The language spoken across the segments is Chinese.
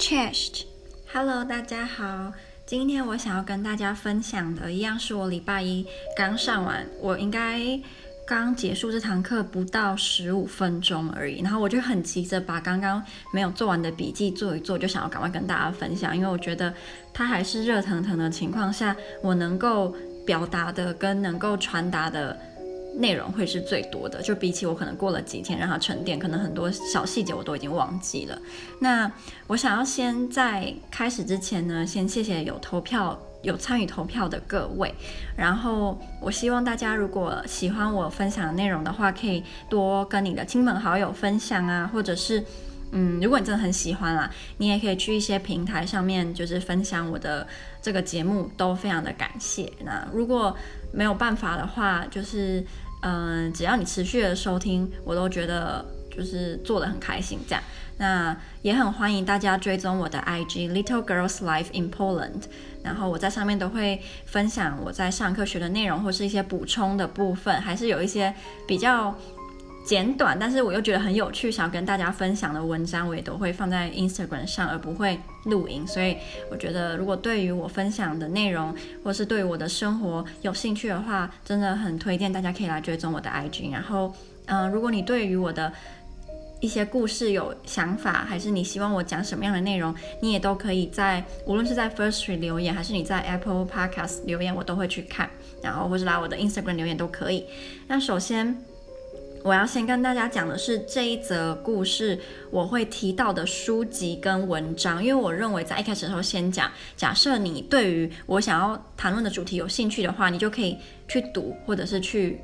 Chest，Hello，大家好。今天我想要跟大家分享的，一样是我礼拜一刚上完，我应该刚结束这堂课不到十五分钟而已。然后我就很急着把刚刚没有做完的笔记做一做，就想要赶快跟大家分享，因为我觉得它还是热腾腾的情况下，我能够表达的跟能够传达的。内容会是最多的，就比起我可能过了几天让它沉淀，可能很多小细节我都已经忘记了。那我想要先在开始之前呢，先谢谢有投票、有参与投票的各位。然后我希望大家如果喜欢我分享的内容的话，可以多跟你的亲朋好友分享啊，或者是嗯，如果你真的很喜欢啦，你也可以去一些平台上面就是分享我的这个节目，都非常的感谢。那如果没有办法的话，就是，嗯、只要你持续的收听，我都觉得就是做的很开心这样。那也很欢迎大家追踪我的 IG Little Girls Life in Poland，然后我在上面都会分享我在上课学的内容，或是一些补充的部分，还是有一些比较。简短，但是我又觉得很有趣，想要跟大家分享的文章，我也都会放在 Instagram 上，而不会录音。所以我觉得，如果对于我分享的内容，或是对于我的生活有兴趣的话，真的很推荐大家可以来追踪我的 IG。然后，嗯、如果你对于我的一些故事有想法，还是你希望我讲什么样的内容，你也都可以在无论是在 Firstory 留言，还是你在 Apple Podcast 留言，我都会去看。然后或是来我的 Instagram 留言都可以。那首先。我要先跟大家讲的是这一则故事，我会提到的书籍跟文章，因为我认为在一开始的时候先讲，假设你对于我想要谈论的主题有兴趣的话，你就可以去读或者是去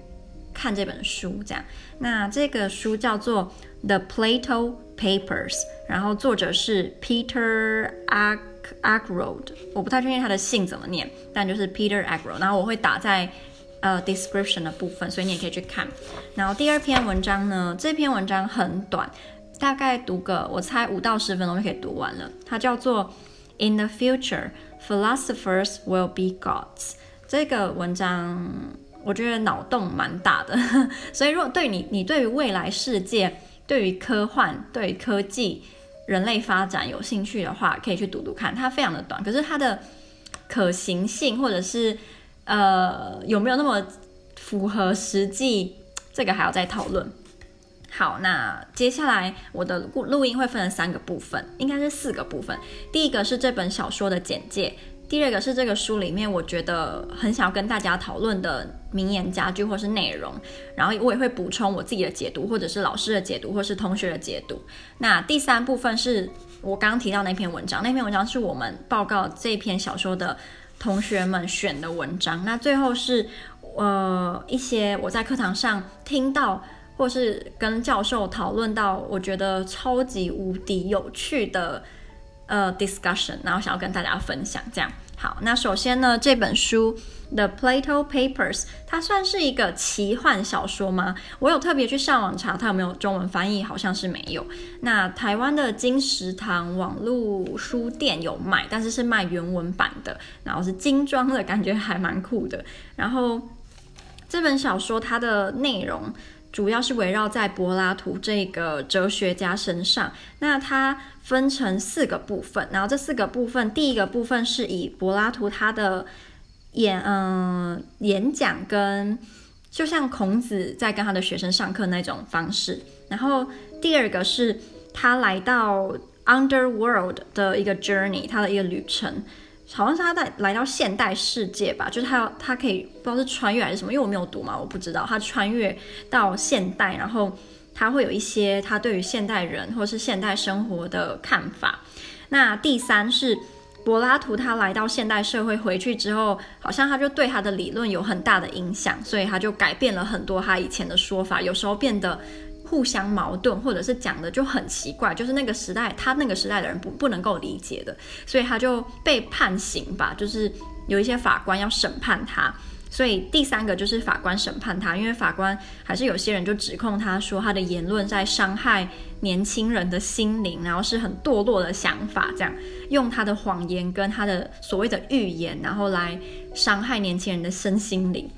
看这本书，这样。那这个书叫做《The Plato Papers》，然后作者是 Peter Ackroyd，我不太确定他的姓怎么念，但就是 Peter Ackroyd，然后我会打在。呃，description 的部分，所以你也可以去看。然后第二篇文章呢，这篇文章很短，大概读个我猜五到十分钟就可以读完了。它叫做 In the future, philosophers will be gods。这个文章我觉得脑洞蛮大的，所以如果对你，你对于未来世界、对于科幻、对科技、人类发展有兴趣的话，可以去读读看。它非常的短，可是它的可行性或者是。呃，有没有那么符合实际？这个还要再讨论。好，那接下来我的录音会分成三个部分，应该是四个部分。第一个是这本小说的简介，第二个是这个书里面我觉得很想要跟大家讨论的名言佳句或是内容，然后我也会补充我自己的解读，或者是老师的解读，或是同学的解读。那第三部分是我刚刚提到那篇文章，那篇文章是我们报告这篇小说的。同学们选的文章，那最后是呃一些我在课堂上听到，或是跟教授讨论到，我觉得超级无敌有趣的呃 discussion，然后想要跟大家分享这样。好，那首先呢，这本书《The Plato Papers》它算是一个奇幻小说吗？我有特别去上网查它有没有中文翻译，好像是没有。那台湾的金石堂网络书店有卖，但是是卖原文版的，然后是精装的，感觉还蛮酷的。然后这本小说它的内容。主要是围绕在柏拉图这个哲学家身上，那它分成四个部分，然后这四个部分，第一个部分是以柏拉图他的演嗯、演讲跟就像孔子在跟他的学生上课那种方式，然后第二个是他来到 Underworld 的一个 journey，他的一个旅程。好像是他在来到现代世界吧，就是他他可以不知道是穿越还是什么，因为我没有读嘛，我不知道他穿越到现代，然后他会有一些他对于现代人或是现代生活的看法。那第三是柏拉图他来到现代社会回去之后，好像他就对他的理论有很大的影响，所以他就改变了很多他以前的说法，有时候变得。互相矛盾，或者是讲的就很奇怪，就是那个时代，他那个时代的人不不能够理解的，所以他就被判刑吧，就是有一些法官要审判他，所以第三个就是法官审判他，因为法官还是有些人就指控他说他的言论在伤害年轻人的心灵，然后是很堕落的想法，这样用他的谎言跟他的所谓的预言，然后来伤害年轻人的身心灵。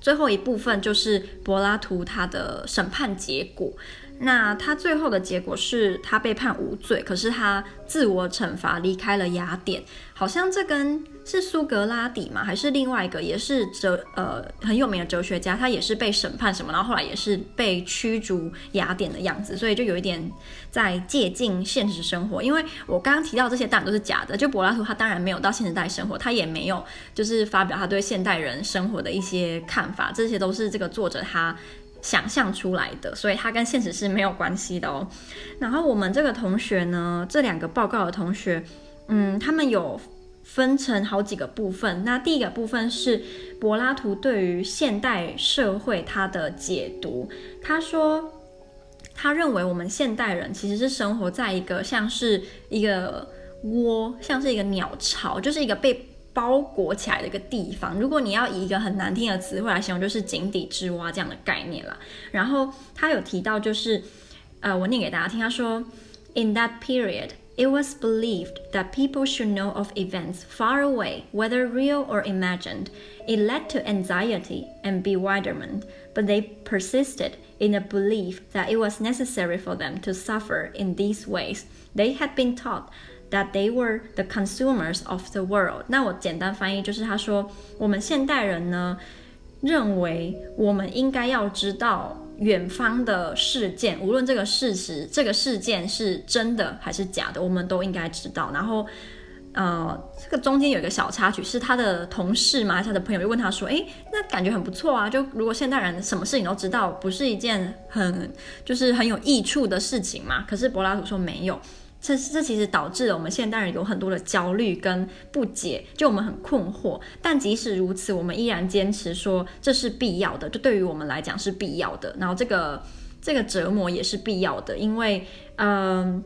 最后一部分就是柏拉图他的审判结果，那他最后的结果是他被判无罪，可是他自我惩罚离开了雅典。好像这跟是苏格拉底嘛？还是另外一个也是哲呃很有名的哲学家，他也是被审判什么，然后后来也是被驱逐雅典的样子，所以就有一点在借镜现实生活。因为我刚刚提到这些当然都是假的，就柏拉图他当然没有到现实代生活，他也没有就是发表他对现代人生活的一些看法，这些都是这个作者他。想象出来的，所以它跟现实是没有关系的哦。然后我们这个同学呢，这两个报告的同学，嗯，他们有分成好几个部分。那第一个部分是柏拉图对于现代社会他的解读。他说，他认为我们现代人其实是生活在一个像是一个窝，像是一个鸟巢，就是一个被。包裹起来的一个地方，如果你要以一个很难听的词汇来形容，就是井底之蛙这样的概念啦。然后他有提到，就是呃，我念给大家听，他说，In that period, it was believed that people should know of events far away, whether real or imagined. It led to anxiety and bewilderment, but they persisted in a belief that it was necessary for them to suffer in these ways. They had been taught. That they were the consumers of the world。那我简单翻译就是，他说我们现代人呢，认为我们应该要知道远方的事件，无论这个事实、这个事件是真的还是假的，我们都应该知道。然后，呃，这个中间有一个小插曲，是他的同事嘛，他的朋友就问他说：“诶，那感觉很不错啊，就如果现代人什么事情都知道，不是一件很就是很有益处的事情嘛？”可是柏拉图说没有。这这其实导致了我们现代人有很多的焦虑跟不解，就我们很困惑。但即使如此，我们依然坚持说这是必要的，就对于我们来讲是必要的。然后这个这个折磨也是必要的，因为嗯。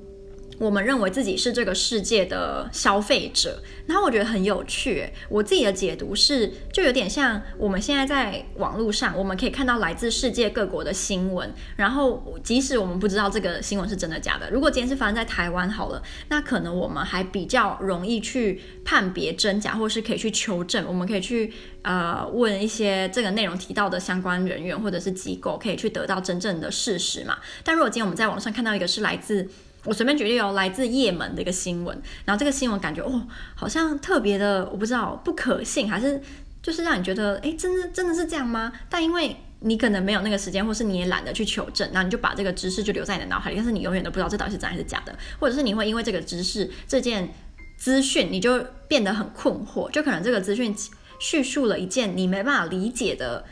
我们认为自己是这个世界的消费者，然后我觉得很有趣。我自己的解读是，就有点像我们现在在网络上，我们可以看到来自世界各国的新闻，然后即使我们不知道这个新闻是真的假的，如果今天是发生在台湾好了，那可能我们还比较容易去判别真假，或是可以去求证，我们可以去呃问一些这个内容提到的相关人员或者是机构，可以去得到真正的事实嘛。但如果今天我们在网上看到一个是来自我随便举例哦，来自叶门的一个新闻，然后这个新闻感觉哦，好像特别的，我不知道不可信，还是就是让你觉得，诶，真的真的是这样吗？但因为你可能没有那个时间，或是你也懒得去求证，然后你就把这个知识就留在你的脑海里，但是你永远都不知道这到底是真还是假的，或者是你会因为这个知识这件资讯，你就变得很困惑，就可能这个资讯叙述了一件你没办法理解的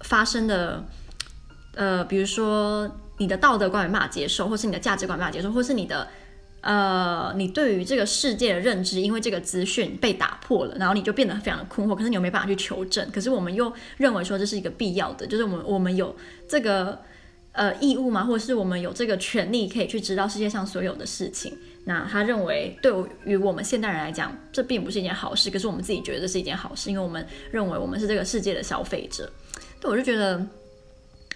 发生的，呃，比如说。你的道德观没办法接受，或是你的价值观没办法接受，或是你的，呃，你对于这个世界的认知，因为这个资讯被打破了，然后你就变得非常的困惑。可是你又没办法去求证，可是我们又认为说这是一个必要的，就是我们我们有这个呃义务嘛，或者是我们有这个权利可以去知道世界上所有的事情。那他认为对于我们现代人来讲，这并不是一件好事，可是我们自己觉得这是一件好事，因为我们认为我们是这个世界的消费者。对，我就觉得。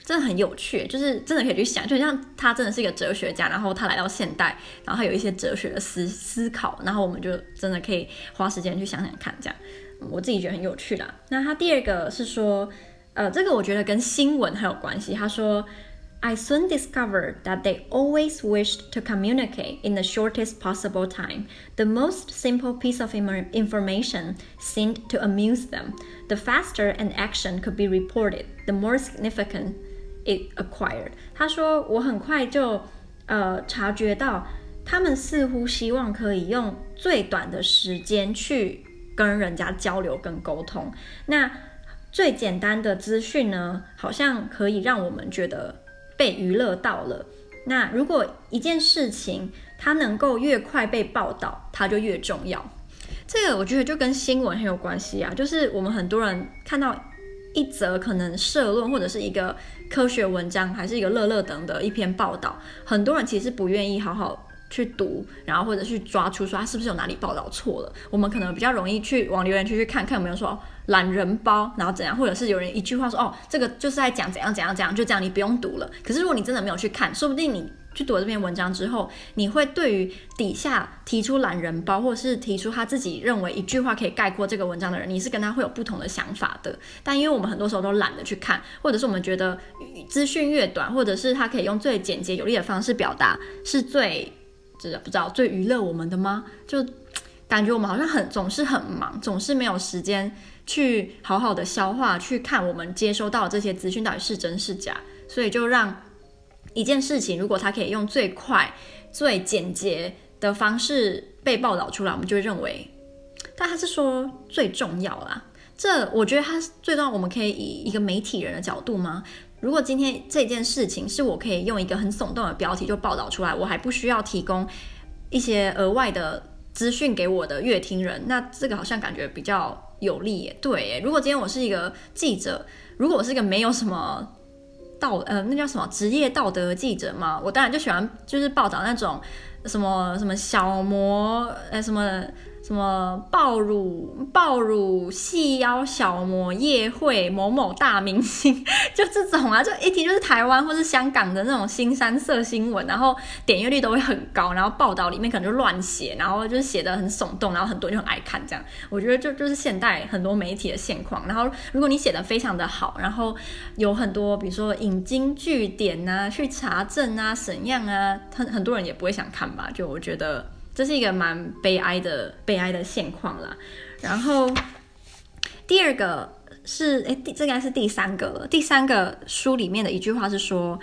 真的很有趣，就是真的可以去想，就像他真的是一个哲学家，然后他来到现代，然后他有一些哲学的思思考，然后我们就真的可以花时间去想想看，这样我自己觉得很有趣啦。那他第二个是说，呃，这个我觉得跟新闻很有关系。他说，I soon discovered that they always wished to communicate in the shortest possible time. The most simple piece of information seemed to amuse them. The faster an action could be reported, the more significant. It acquired。他说，我很快就呃察觉到，他们似乎希望可以用最短的时间去跟人家交流跟沟通。那最简单的资讯呢，好像可以让我们觉得被娱乐到了。那如果一件事情它能够越快被报道，它就越重要。这个我觉得就跟新闻很有关系啊，就是我们很多人看到。一则可能社论或者是一个科学文章，还是一个乐乐等的一篇报道，很多人其实不愿意好好去读，然后或者去抓出说他是不是有哪里报道错了。我们可能比较容易去往留言区去看看有没有说懒人包，然后怎样，或者是有人一句话说哦，这个就是在讲怎样怎样怎样，就这样你不用读了。可是如果你真的没有去看，说不定你去读这篇文章之后，你会对于底下提出懒人包，或是提出他自己认为一句话可以概括这个文章的人，你是跟他会有不同的想法的。但因为我们很多时候都懒得去看，或者是我们觉得资讯越短，或者是他可以用最简洁有力的方式表达，是最，这不知道最娱乐我们的吗？就感觉我们好像很总是很忙，总是没有时间去好好的消化，去看我们接收到这些资讯到底是真是假，所以就让。一件事情，如果它可以用最快、最简洁的方式被报道出来，我们就会认为，但他是说最重要啦。这我觉得它最重要。我们可以以一个媒体人的角度吗？如果今天这件事情是我可以用一个很耸动的标题就报道出来，我还不需要提供一些额外的资讯给我的阅听人，那这个好像感觉比较有利耶。对耶，如果今天我是一个记者，如果我是一个没有什么。道呃，那叫什么职业道德记者嘛？我当然就喜欢，就是报道那种什么什么小模，呃，什么。什么爆乳、爆乳、细腰小模、夜会某某大明星，就这种啊，就一听就是台湾或是香港的那种新三色新闻，然后点阅率都会很高，然后报道里面可能就乱写，然后就写的很耸动，然后很多人就很爱看这样。我觉得就就是现代很多媒体的现况。然后如果你写的非常的好，然后有很多比如说引经据典啊、去查证啊、怎样啊，很很多人也不会想看吧？就我觉得。这是一个蛮悲哀的悲哀的现况啦。然后第二个是，哎，第这应该是第三个了。第三个书里面的一句话是说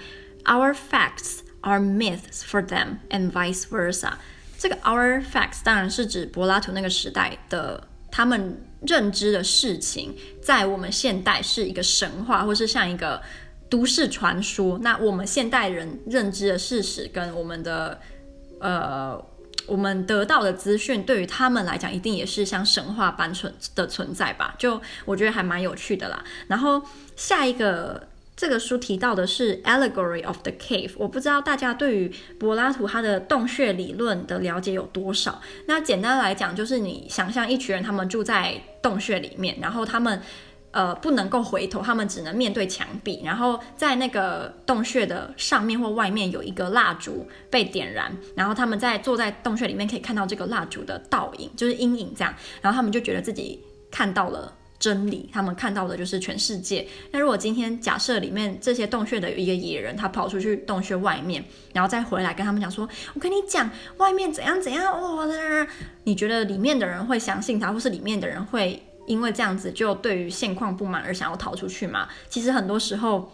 ：“Our facts are myths for them, and vice versa。”这个 “our facts” 当然是指柏拉图那个时代的他们认知的事情，在我们现代是一个神话，或是像一个都市传说。那我们现代人认知的事实跟我们的呃。我们得到的资讯对于他们来讲，一定也是像神话般存的存在吧？就我觉得还蛮有趣的啦。然后下一个这个书提到的是 Allegory of the Cave，我不知道大家对于柏拉图他的洞穴理论的了解有多少？那简单来讲，就是你想象一群人，他们住在洞穴里面，然后他们。呃，不能够回头，他们只能面对墙壁。然后在那个洞穴的上面或外面有一个蜡烛被点燃，然后他们在坐在洞穴里面可以看到这个蜡烛的倒影，就是阴影这样。然后他们就觉得自己看到了真理，他们看到的就是全世界。那如果今天假设里面这些洞穴的有一个野人，他跑出去洞穴外面，然后再回来跟他们讲说：“我跟你讲，外面怎样怎样哦。”你觉得里面的人会相信他，或是里面的人会？因为这样子就对于现况不满而想要逃出去嘛？其实很多时候，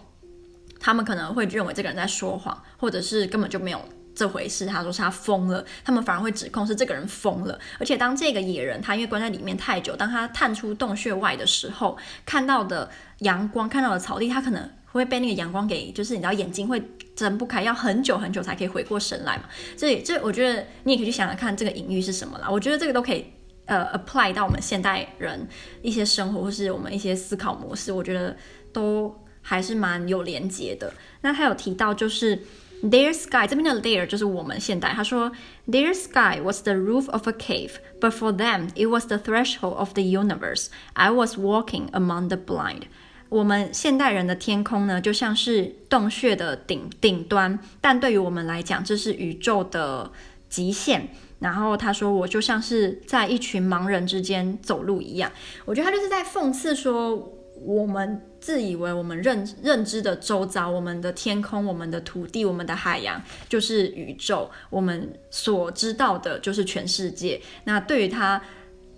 他们可能会认为这个人在说谎，或者是根本就没有这回事。他说是他疯了，他们反而会指控是这个人疯了。而且当这个野人他因为关在里面太久，当他探出洞穴外的时候，看到的阳光，看到的草地，他可能会被那个阳光给，就是你知道眼睛会睁不开，要很久很久才可以回过神来嘛。所以这我觉得你也可以去想想看这个隐喻是什么啦。我觉得这个都可以。呃，apply 到我们现代人一些生活或是我们一些思考模式，我觉得都还是蛮有连结的。那他有提到就是 their sky 这边的 their 就是我们现代，他说 their sky was the roof of a cave, but for them it was the threshold of the universe. I was walking among the blind. 我们现代人的天空呢，就像是洞穴的顶顶端，但对于我们来讲，这是宇宙的极限。然后他说：“我就像是在一群盲人之间走路一样。”我觉得他就是在讽刺说，我们自以为我们认认知的周遭，我们的天空、我们的土地、我们的海洋就是宇宙，我们所知道的就是全世界。那对于他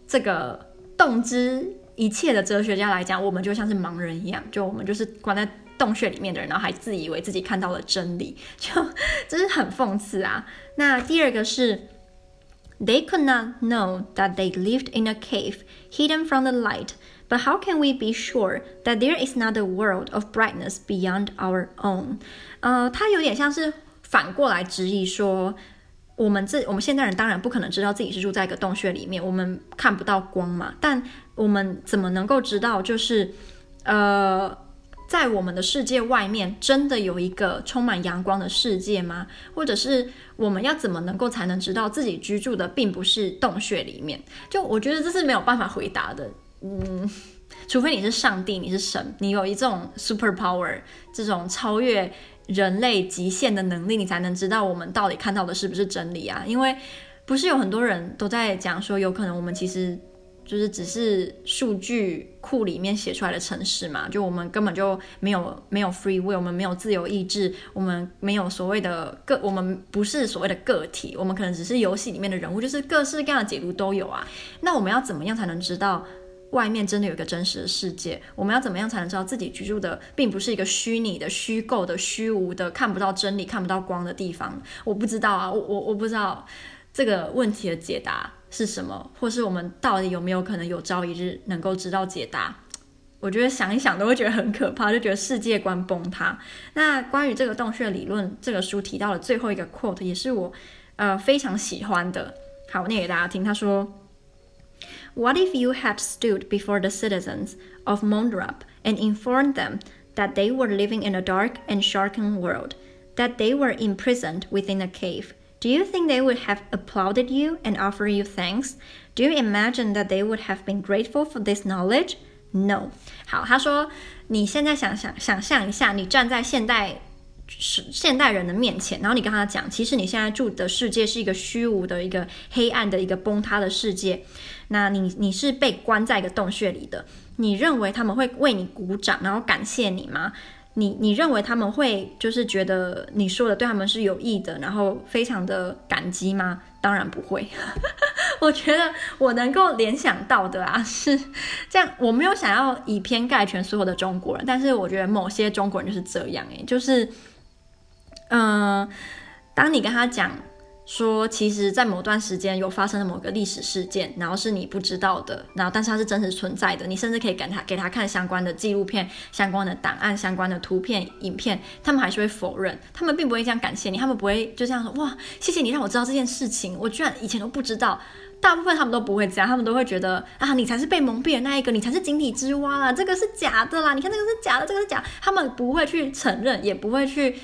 这个洞知一切的哲学家来讲，我们就像是盲人一样，就我们就是关在洞穴里面的人，然后还自以为自己看到了真理，就这是很讽刺啊。那第二个是。They could not know that they lived in a cave, hidden from the light. But how can we be sure that there is not a world of brightness beyond our own? 呃，他有点像是反过来质疑说，我们这我们现代人当然不可能知道自己是住在一个洞穴里面，我们看不到光嘛。但我们怎么能够知道，就是呃， 在我们的世界外面，真的有一个充满阳光的世界吗？或者是我们要怎么能够才能知道自己居住的并不是洞穴里面？就我觉得这是没有办法回答的。嗯，除非你是上帝，你是神，你有一种 super power，这种超越人类极限的能力，你才能知道我们到底看到的是不是真理啊？因为不是有很多人都在讲说，有可能我们其实。就是只是数据库里面写出来的城市嘛，就我们根本就没有没有 free will，我们没有自由意志，我们没有所谓的个，我们不是所谓的个体，我们可能只是游戏里面的人物，就是各式各样的解读都有啊。那我们要怎么样才能知道外面真的有一个真实的世界？我们要怎么样才能知道自己居住的并不是一个虚拟的、虚构的、虚无的、看不到真理、看不到光的地方？我不知道啊，我我我不知道这个问题的解答。是什么，或是我们到底有没有可能有朝一日能够知道解答？我觉得想一想都会觉得很可怕，就觉得世界观崩塌。那关于这个洞穴理论，这个书提到的最后一个 quote 也是我呃非常喜欢的。好，我念给大家听。他说：“What if you had stood before the citizens of Mondrap and informed them that they were living in a dark and shrunken world, that they were imprisoned within a cave?” Do you think they would have applauded you and offered you thanks? Do you imagine that they would have been grateful for this knowledge? No. 好，他说，你现在想想想象一下，你站在现代是现代人的面前，然后你跟他讲，其实你现在住的世界是一个虚无的、一个黑暗的、一个崩塌的世界。那你你是被关在一个洞穴里的，你认为他们会为你鼓掌，然后感谢你吗？ 你你认为他们会就是觉得你说的对他们是有益的，然后非常的感激吗？当然不会。我觉得我能够联想到的啊是这样，我没有想要以偏概全所有的中国人，但是我觉得某些中国人就是这样诶，就是嗯、当你跟他讲。说，其实，在某段时间有发生了某个历史事件，然后是你不知道的，然后但是它是真实存在的，你甚至可以给他给他看相关的纪录片、相关的档案、相关的图片、影片，他们还是会否认，他们并不会这样感谢你，他们不会就这样说，哇，谢谢你让我知道这件事情，我居然以前都不知道。大部分他们都不会这样，他们都会觉得啊，你才是被蒙蔽的那一个，你才是井底之蛙啦，这个是假的啦，你看这个是假的，这个是假，他们不会去承认，也不会去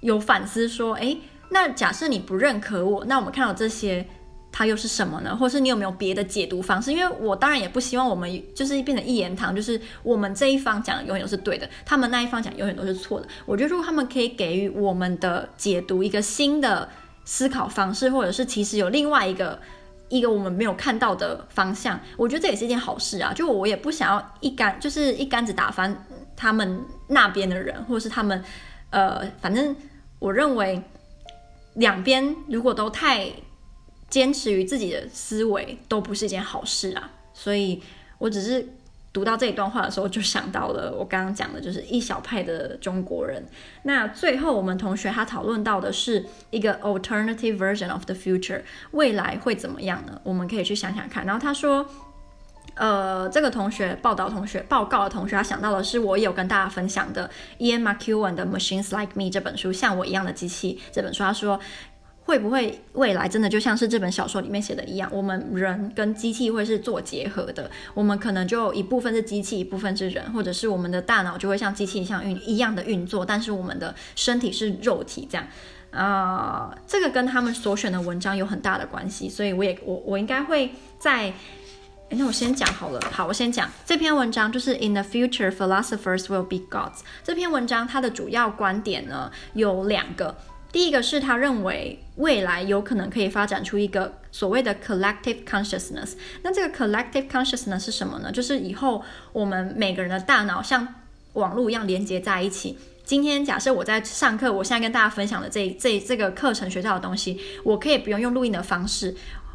有反思说，诶。那假设你不认可我，那我们看到这些，它又是什么呢？或是你有没有别的解读方式？因为我当然也不希望我们就是变成一言堂，就是我们这一方讲的永远都是对的，他们那一方讲永远都是错的。我觉得如果他们可以给予我们的解读一个新的思考方式，或者是其实有另外一个一个我们没有看到的方向，我觉得这也是一件好事啊。就我也不想要一竿就是一竿子打翻他们那边的人，或者是他们呃，反正我认为。两边如果都太坚持于自己的思维，都不是一件好事啊。所以我只是读到这一段话的时候，就想到了我刚刚讲的，就是一小派的中国人。那最后我们同学他讨论到的是一个 alternative version of the future，未来会怎么样呢？我们可以去想想看。然后他说。呃，这个同学报道同学报告的同学，他想到的是我有跟大家分享的 Ian McEwan 的《Machines Like Me》这本书，像我一样的机器这本书。他说，会不会未来真的就像是这本小说里面写的一样，我们人跟机器会是做结合的？我们可能就一部分是机器，一部分是人，或者是我们的大脑就会像机器一样运一样的运作，但是我们的身体是肉体这样。啊、呃，这个跟他们所选的文章有很大的关系，所以我也我我应该会在。那我先讲好了。好，我先讲这篇文章，就是 In the future, philosophers will be gods。这篇文章它的主要观点呢有两个。第一个是他认为未来有可能可以发展出一个所谓的 collective consciousness。那这个 collective consciousness 是什么呢？就是以后我们每个人的大脑像网络一样连接在一起。今天假设我在上课，我现在跟大家分享的这这这个课程学到的东西，我可以不用用录音的方式，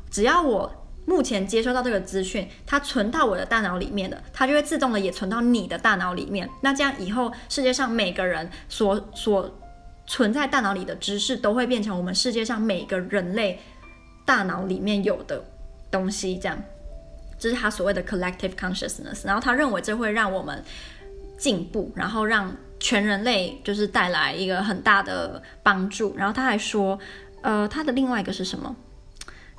只要我。目前接收到这个资讯，它存到我的大脑里面的，它就会自动的也存到你的大脑里面。那这样以后，世界上每个人所所存在大脑里的知识，都会变成我们世界上每个人类大脑里面有的东西。这样，这是他所谓的 collective consciousness。然后他认为这会让我们进步，然后让全人类就是带来一个很大的帮助。然后他还说，呃，他的另外一个是什么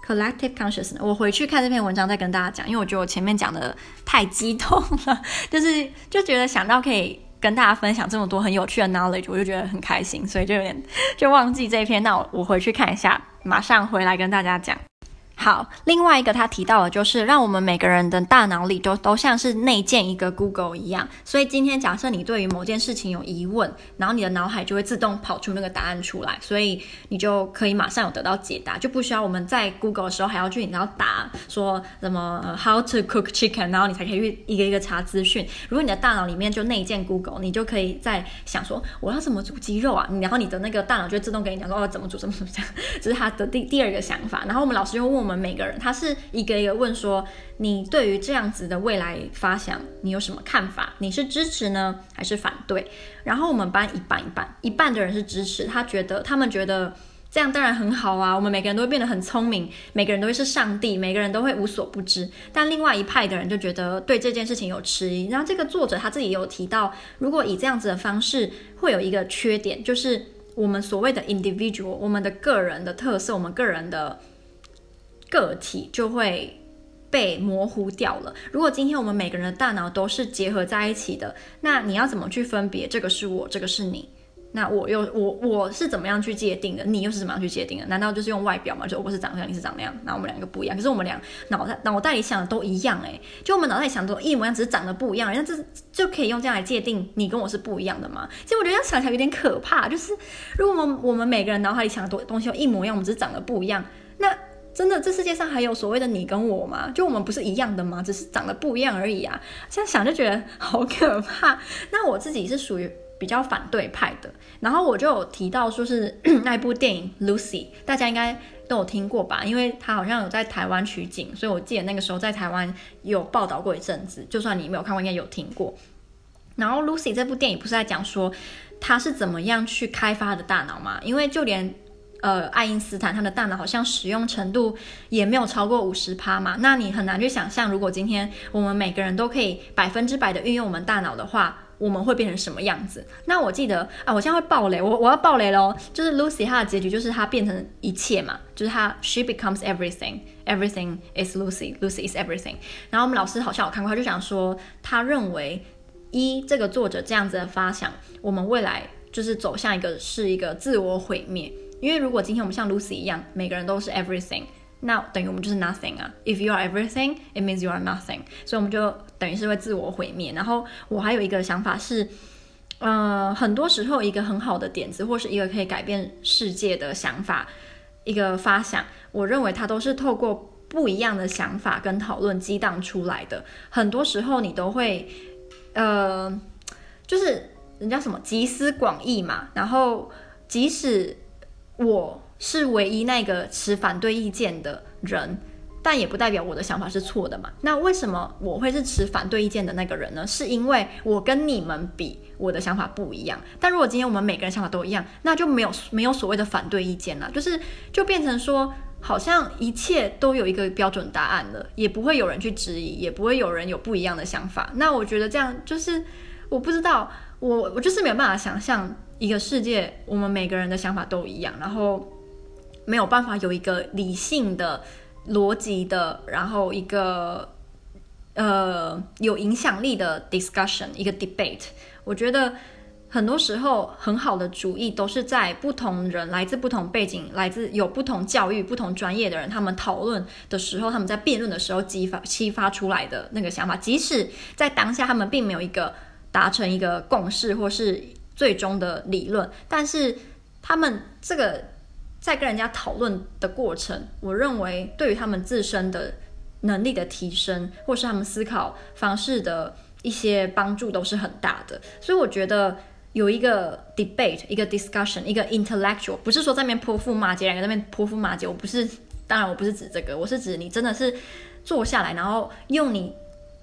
？Collective consciousness，我回去看这篇文章再跟大家讲，因为我觉得我前面讲的太激动了，就是就觉得想到可以跟大家分享这么多很有趣的 knowledge，我就觉得很开心，所以就有点就忘记这一篇。那我我回去看一下，马上回来跟大家讲。好，另外一个他提到的，就是让我们每个人的大脑里都都像是内建一个 Google 一样。所以今天假设你对于某件事情有疑问，然后你的脑海就会自动跑出那个答案出来，所以你就可以马上有得到解答，就不需要我们在 Google 的时候还要去你要打说什么 How to cook chicken，然后你才可以去一个一个查资讯。如果你的大脑里面就内建 Google，你就可以在想说我要怎么煮鸡肉啊，然后你的那个大脑就会自动给你讲说哦怎么煮怎么怎么这样，这是他的第第二个想法。然后我们老师又问。我们每个人，他是一个一个问说，你对于这样子的未来发想，你有什么看法？你是支持呢，还是反对？然后我们班一半一半，一半的人是支持，他觉得他们觉得这样当然很好啊，我们每个人都会变得很聪明，每个人都会是上帝，每个人都会无所不知。但另外一派的人就觉得对这件事情有迟疑。然后这个作者他自己有提到，如果以这样子的方式，会有一个缺点，就是我们所谓的 individual，我们的个人的特色，我们个人的。个体就会被模糊掉了。如果今天我们每个人的大脑都是结合在一起的，那你要怎么去分别这个是我，这个是你？那我又我我是怎么样去界定的？你又是怎么样去界定的？难道就是用外表吗？就我是长这样，你是长那样，那我们两个不一样。可是我们俩脑袋脑袋里想的都一样诶，就我们脑袋里想的都一模一样，只是长得不一样。那这就可以用这样来界定你跟我是不一样的吗？其实我觉得这样想起来有点可怕。就是如果我们我们每个人脑海里想的东东西都一模一样，我们只是长得不一样，那。真的，这世界上还有所谓的你跟我吗？就我们不是一样的吗？只是长得不一样而已啊！这样想就觉得好可怕。那我自己是属于比较反对派的。然后我就有提到说是 那部电影《Lucy》，大家应该都有听过吧？因为它好像有在台湾取景，所以我记得那个时候在台湾有报道过一阵子。就算你没有看过，应该有听过。然后《Lucy》这部电影不是在讲说他是怎么样去开发的大脑吗？因为就连呃，爱因斯坦他的大脑好像使用程度也没有超过五十趴嘛，那你很难去想象，如果今天我们每个人都可以百分之百的运用我们大脑的话，我们会变成什么样子？那我记得啊，我现在会爆雷，我我要爆雷喽，就是 Lucy 她的结局就是她变成一切嘛，就是她 she becomes everything，everything is Lucy，Lucy is everything。然后我们老师好像有看过，他就想说，他认为一这个作者这样子的发想，我们未来就是走向一个是一个自我毁灭。因为如果今天我们像 Lucy 一样，每个人都是 everything，那等于我们就是 nothing 啊。If you are everything, it means you are nothing。所以我们就等于是会自我毁灭。然后我还有一个想法是，呃，很多时候一个很好的点子，或是一个可以改变世界的想法，一个发想，我认为它都是透过不一样的想法跟讨论激荡出来的。很多时候你都会，呃，就是人家什么集思广益嘛。然后即使我是唯一那个持反对意见的人，但也不代表我的想法是错的嘛。那为什么我会是持反对意见的那个人呢？是因为我跟你们比，我的想法不一样。但如果今天我们每个人想法都一样，那就没有没有所谓的反对意见了，就是就变成说，好像一切都有一个标准答案了，也不会有人去质疑，也不会有人有不一样的想法。那我觉得这样就是，我不知道，我我就是没有办法想象。一个世界，我们每个人的想法都一样，然后没有办法有一个理性的、逻辑的，然后一个呃有影响力的 discussion，一个 debate。我觉得很多时候很好的主意都是在不同人来自不同背景、来自有不同教育、不同专业的人，他们讨论的时候，他们在辩论的时候激发、激发出来的那个想法，即使在当下他们并没有一个达成一个共识，或是。最终的理论，但是他们这个在跟人家讨论的过程，我认为对于他们自身的能力的提升，或是他们思考方式的一些帮助都是很大的。所以我觉得有一个 debate，一个 discussion，一个 intellectual，不是说在那边泼妇骂街，两个在那边泼妇骂街。我不是，当然我不是指这个，我是指你真的是坐下来，然后用你。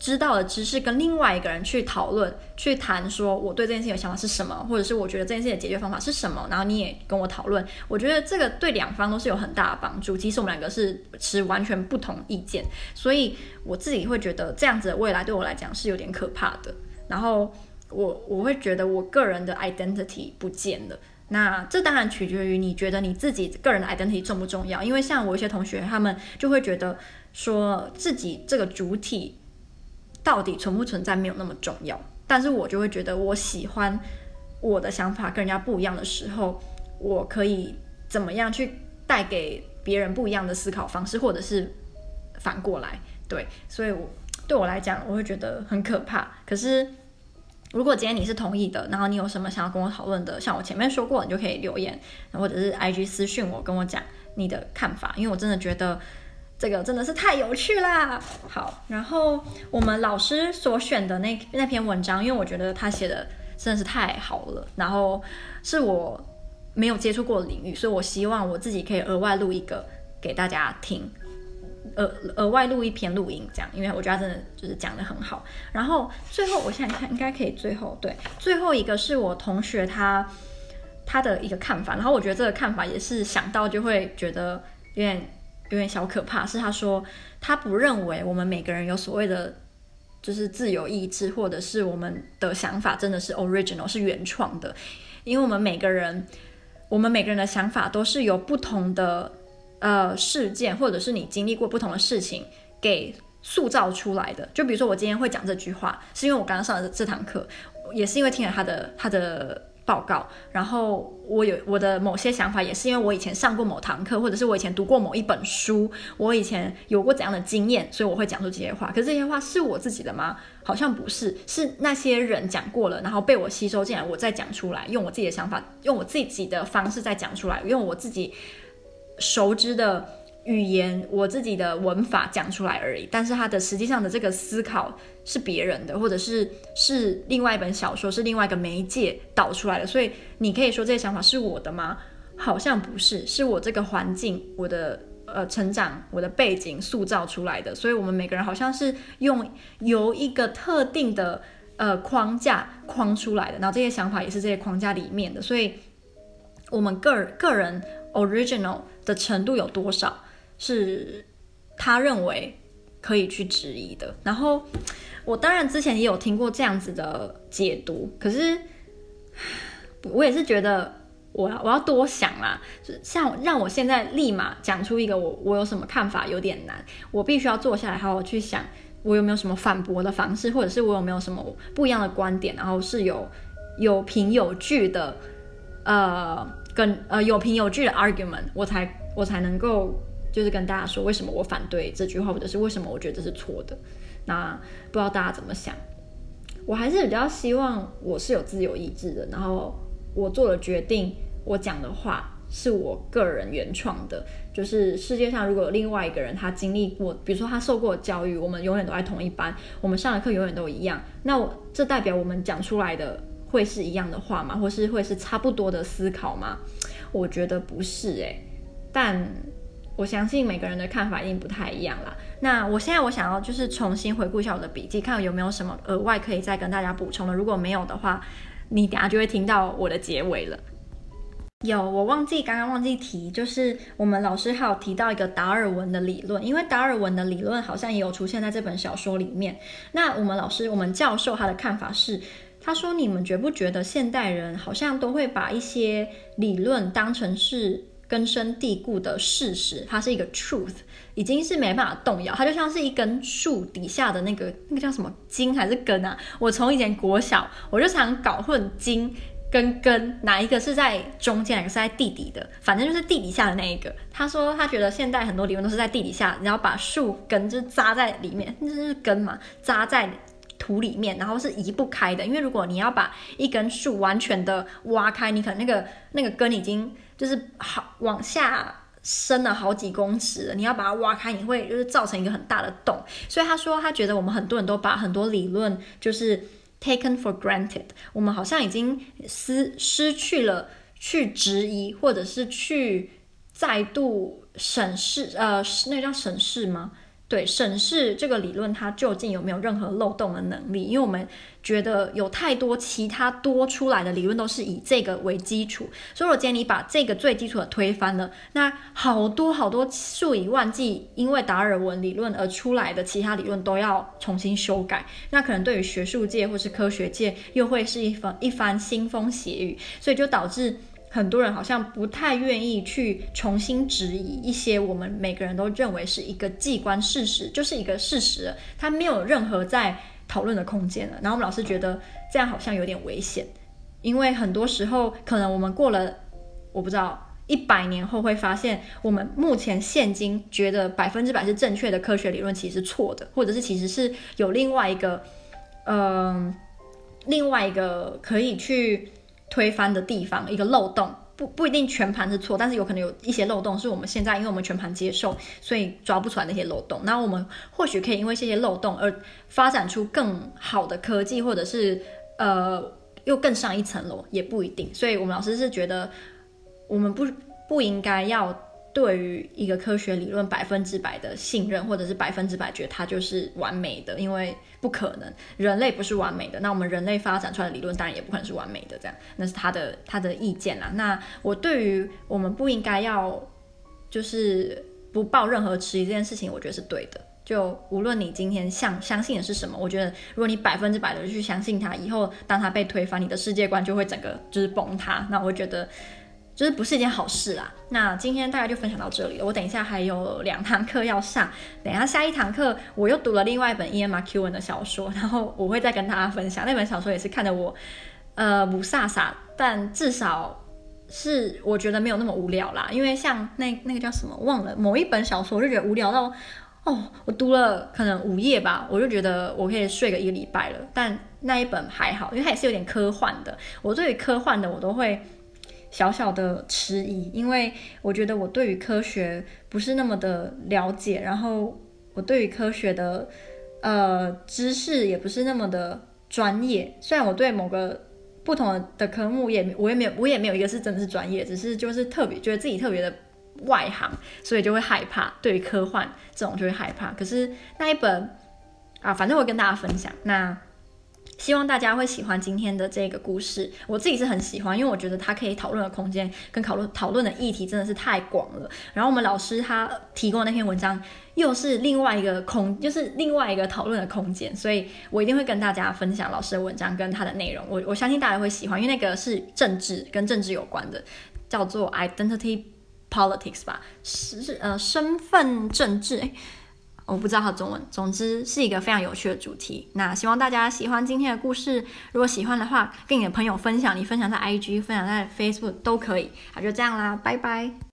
知道的知识跟另外一个人去讨论、去谈，说我对这件事情的想法是什么，或者是我觉得这件事情的解决方法是什么，然后你也跟我讨论，我觉得这个对两方都是有很大的帮助。即使我们两个是持完全不同意见，所以我自己会觉得这样子的未来对我来讲是有点可怕的。然后我我会觉得我个人的 identity 不见了。那这当然取决于你觉得你自己个人的 identity 重不重要，因为像我一些同学，他们就会觉得说自己这个主体。到底存不存在没有那么重要，但是我就会觉得我喜欢我的想法跟人家不一样的时候，我可以怎么样去带给别人不一样的思考方式，或者是反过来，对，所以我对我来讲，我会觉得很可怕。可是如果今天你是同意的，然后你有什么想要跟我讨论的，像我前面说过，你就可以留言，或者是 IG 私讯我，跟我讲你的看法，因为我真的觉得这个真的是太有趣啦。好，然后我们老师所选的那那篇文章，因为我觉得他写的真的是太好了，然后是我。没有接触过的领域，所以我希望我自己可以额外录一个给大家听，额额外录一篇录音，这样，因为我觉得真的就是讲得很好。然后最后我想想看，应该可以最后对最后一个是我同学他他的一个看法，然后我觉得这个看法也是想到就会觉得有点有点小可怕，是他说他不认为我们每个人有所谓的就是自由意志，或者是我们的想法真的是 original 是原创的，因为我们每个人。我们每个人的想法都是由不同的呃事件，或者是你经历过不同的事情给塑造出来的。就比如说我今天会讲这句话，是因为我刚刚上的这堂课，也是因为听了他的他的。报告，然后我有我的某些想法，也是因为我以前上过某堂课，或者是我以前读过某一本书，我以前有过怎样的经验，所以我会讲出这些话。可是这些话是我自己的吗？好像不是，是那些人讲过了，然后被我吸收进来，我再讲出来，用我自己的想法，用我自己的方式再讲出来，用我自己熟知的。语言我自己的文法讲出来而已，但是他的实际上的这个思考是别人的，或者是是另外一本小说，是另外一个媒介导出来的。所以你可以说这些想法是我的吗？好像不是，是我这个环境、我的呃成长、我的背景塑造出来的。所以我们每个人好像是用由一个特定的呃框架框出来的，然后这些想法也是这些框架里面的。所以我们个个人 original 的程度有多少？是他认为可以去质疑的。然后我当然之前也有听过这样子的解读，可是我也是觉得我要我要多想啦。就像让我现在立马讲出一个我我有什么看法有点难，我必须要坐下来好好去想，我有没有什么反驳的方式，或者是我有没有什么不一样的观点，然后是有有凭有据的，呃，跟呃有凭有据的 argument，我才我才能够。就是跟大家说，为什么我反对这句话，或者是为什么我觉得这是错的。那不知道大家怎么想？我还是比较希望我是有自由意志的，然后我做了决定，我讲的话是我个人原创的。就是世界上如果有另外一个人，他经历过，比如说他受过教育，我们永远都在同一班，我们上的课永远都一样，那我这代表我们讲出来的会是一样的话吗？或是会是差不多的思考吗？我觉得不是诶，但。我相信每个人的看法一定不太一样啦。那我现在我想要就是重新回顾一下我的笔记，看有没有什么额外可以再跟大家补充的。如果没有的话，你等下就会听到我的结尾了。有，我忘记刚刚忘记提，就是我们老师还有提到一个达尔文的理论，因为达尔文的理论好像也有出现在这本小说里面。那我们老师，我们教授他的看法是，他说你们觉不觉得现代人好像都会把一些理论当成是。根深蒂固的事实，它是一个 truth，已经是没办法动摇。它就像是一根树底下的那个那个叫什么茎还是根啊？我从以前国小我就常搞混茎跟根，哪一个是在中间，哪个是在地底的？反正就是地底下的那一个。他说他觉得现在很多理论都是在地底下，然后把树根就扎在里面，那就是根嘛，扎在土里面，然后是移不开的。因为如果你要把一根树完全的挖开，你可能那个那个根已经。就是好往下深了好几公尺，你要把它挖开，你会就是造成一个很大的洞。所以他说，他觉得我们很多人都把很多理论就是 taken for granted，我们好像已经失失去了去质疑或者是去再度审视，呃，那叫审视吗？对，审视这个理论，它究竟有没有任何漏洞的能力？因为我们觉得有太多其他多出来的理论都是以这个为基础，所以我建议你把这个最基础的推翻了，那好多好多数以万计因为达尔文理论而出来的其他理论都要重新修改，那可能对于学术界或是科学界又会是一番一番腥风血雨，所以就导致。很多人好像不太愿意去重新质疑一些我们每个人都认为是一个既观事实，就是一个事实，它没有任何在讨论的空间了。然后我们老师觉得这样好像有点危险，因为很多时候可能我们过了，我不知道一百年后会发现，我们目前现今觉得百分之百是正确的科学理论，其实是错的，或者是其实是有另外一个，嗯、呃，另外一个可以去推翻的地方，一个漏洞，不不一定全盘是错，但是有可能有一些漏洞是我们现在因为我们全盘接受，所以抓不出来那些漏洞。那我们或许可以因为这些漏洞而发展出更好的科技，或者是呃又更上一层楼，也不一定。所以我们老师是觉得。我们不不应该要对于一个科学理论百分之百的信任，或者是百分之百觉得它就是完美的，因为不可能，人类不是完美的。那我们人类发展出来的理论当然也不可能是完美的，这样那是他的他的意见啦。那我对于我们不应该要就是不抱任何迟疑这件事情，我觉得是对的。就无论你今天相相信的是什么，我觉得如果你百分之百的去相信它，以后当它被推翻，你的世界观就会整个就是崩塌。那我觉得。就是不是一件好事啦。那今天大概就分享到这里了。我等一下还有两堂课要上，等一下下一堂课我又读了另外一本 E M Q 文的小说，然后我会再跟大家分享那本小说，也是看得我呃不飒飒，但至少是我觉得没有那么无聊啦。因为像那那个叫什么忘了某一本小说，我就觉得无聊到哦，我读了可能五页吧，我就觉得我可以睡个一个礼拜了。但那一本还好，因为它也是有点科幻的。我对于科幻的我都会。小小的迟疑，因为我觉得我对于科学不是那么的了解，然后我对于科学的呃知识也不是那么的专业。虽然我对某个不同的科目也我也没有我也没有一个是真的是专业，只是就是特别觉得自己特别的外行，所以就会害怕。对于科幻这种就会害怕。可是那一本啊，反正我跟大家分享那。希望大家会喜欢今天的这个故事，我自己是很喜欢，因为我觉得它可以讨论的空间跟讨论讨论的议题真的是太广了。然后我们老师他提供的那篇文章又是另外一个空，就是另外一个讨论的空间，所以我一定会跟大家分享老师的文章跟他的内容。我我相信大家会喜欢，因为那个是政治跟政治有关的，叫做 identity politics 吧，是呃身份政治。诶我不知道它中文，总之是一个非常有趣的主题。那希望大家喜欢今天的故事，如果喜欢的话，跟你的朋友分享，你分享在 IG，分享在 Facebook 都可以。好，就这样啦，拜拜。